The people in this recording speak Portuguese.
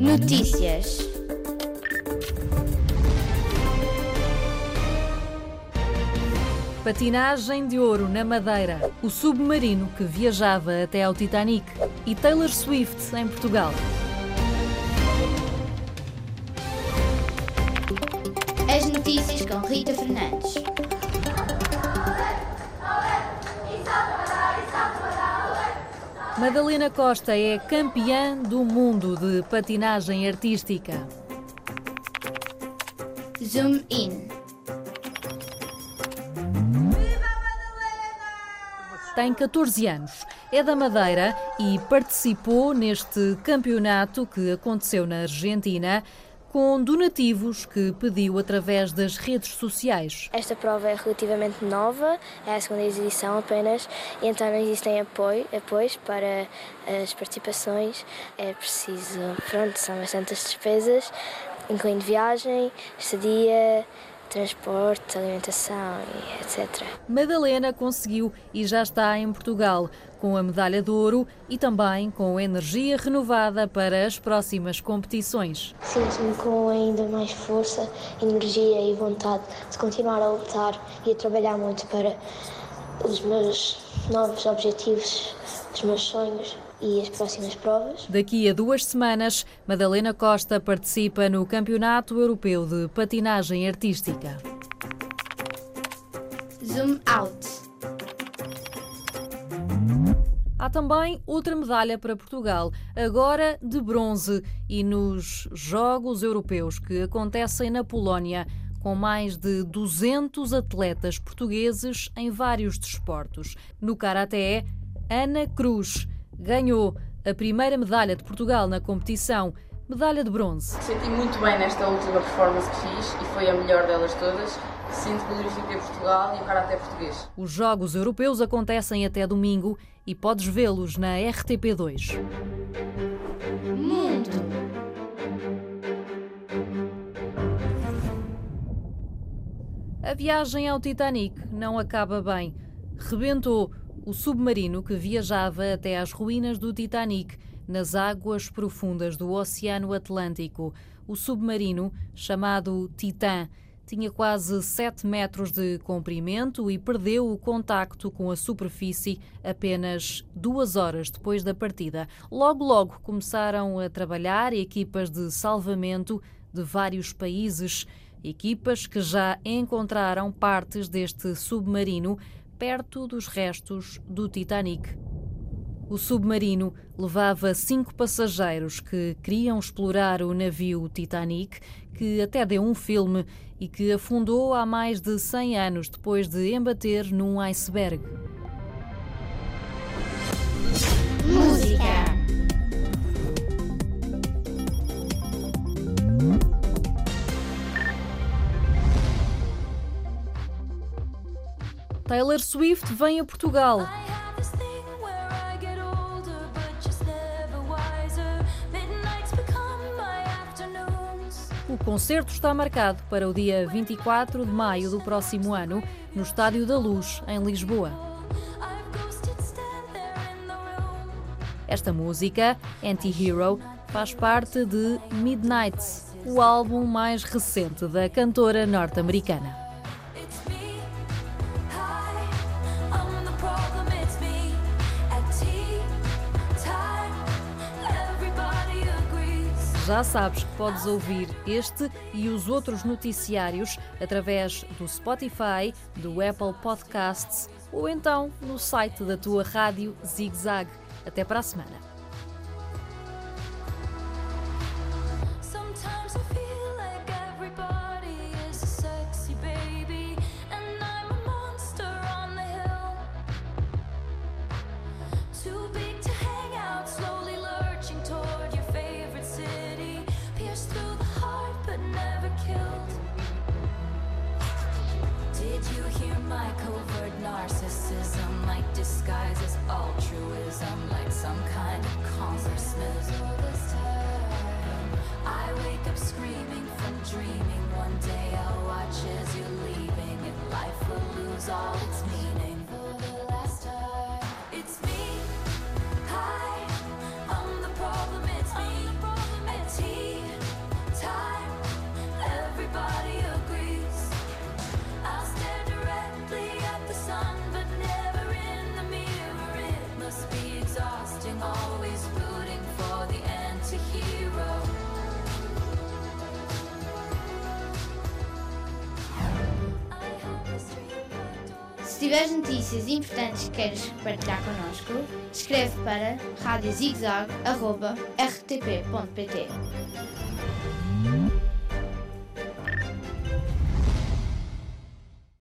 Notícias. Patinagem de ouro na Madeira, o submarino que viajava até ao Titanic e Taylor Swift em Portugal. As notícias com Rita Fernandes. Madalena Costa é campeã do mundo de patinagem artística. Zoom in. Tem 14 anos, é da Madeira e participou neste campeonato que aconteceu na Argentina com donativos que pediu através das redes sociais. Esta prova é relativamente nova, é a segunda edição apenas, e então não existem apoio, apoios para as participações. É preciso, pronto, são bastantes despesas, incluindo viagem, estadia, transporte, alimentação e etc. Madalena conseguiu e já está em Portugal com a medalha de ouro e também com energia renovada para as próximas competições. Sinto-me com ainda mais força, energia e vontade de continuar a lutar e a trabalhar muito para os meus novos objetivos, os meus sonhos e as próximas provas. Daqui a duas semanas, Madalena Costa participa no Campeonato Europeu de Patinagem Artística. Zoom out. Há também outra medalha para Portugal, agora de bronze, e nos Jogos Europeus que acontecem na Polónia, com mais de 200 atletas portugueses em vários desportos. No Karaté, Ana Cruz ganhou a primeira medalha de Portugal na competição, medalha de bronze. Senti muito bem nesta última performance que fiz e foi a melhor delas todas. Sinto que glorifiquei Portugal e o karaté português. Os Jogos Europeus acontecem até domingo e podes vê-los na RTP2. Mundo. A viagem ao Titanic não acaba bem. Rebentou o submarino que viajava até às ruínas do Titanic, nas águas profundas do Oceano Atlântico. O submarino, chamado Titã, tinha quase 7 metros de comprimento e perdeu o contacto com a superfície apenas duas horas depois da partida. Logo, logo começaram a trabalhar equipas de salvamento de vários países, equipas que já encontraram partes deste submarino perto dos restos do Titanic. O submarino levava cinco passageiros que queriam explorar o navio Titanic, que até deu um filme e que afundou há mais de 100 anos depois de embater num iceberg. Música. Taylor Swift vem a Portugal. O concerto está marcado para o dia 24 de maio do próximo ano, no Estádio da Luz, em Lisboa. Esta música, Anti-Hero, faz parte de Midnight, o álbum mais recente da cantora norte-americana. Já sabes que podes ouvir este e os outros noticiários através do Spotify, do Apple Podcasts ou então no site da tua rádio Zig Zag. Até para a semana. Se tiveres notícias importantes que queiras partilhar connosco, escreve para radiozigzag.rtp.pt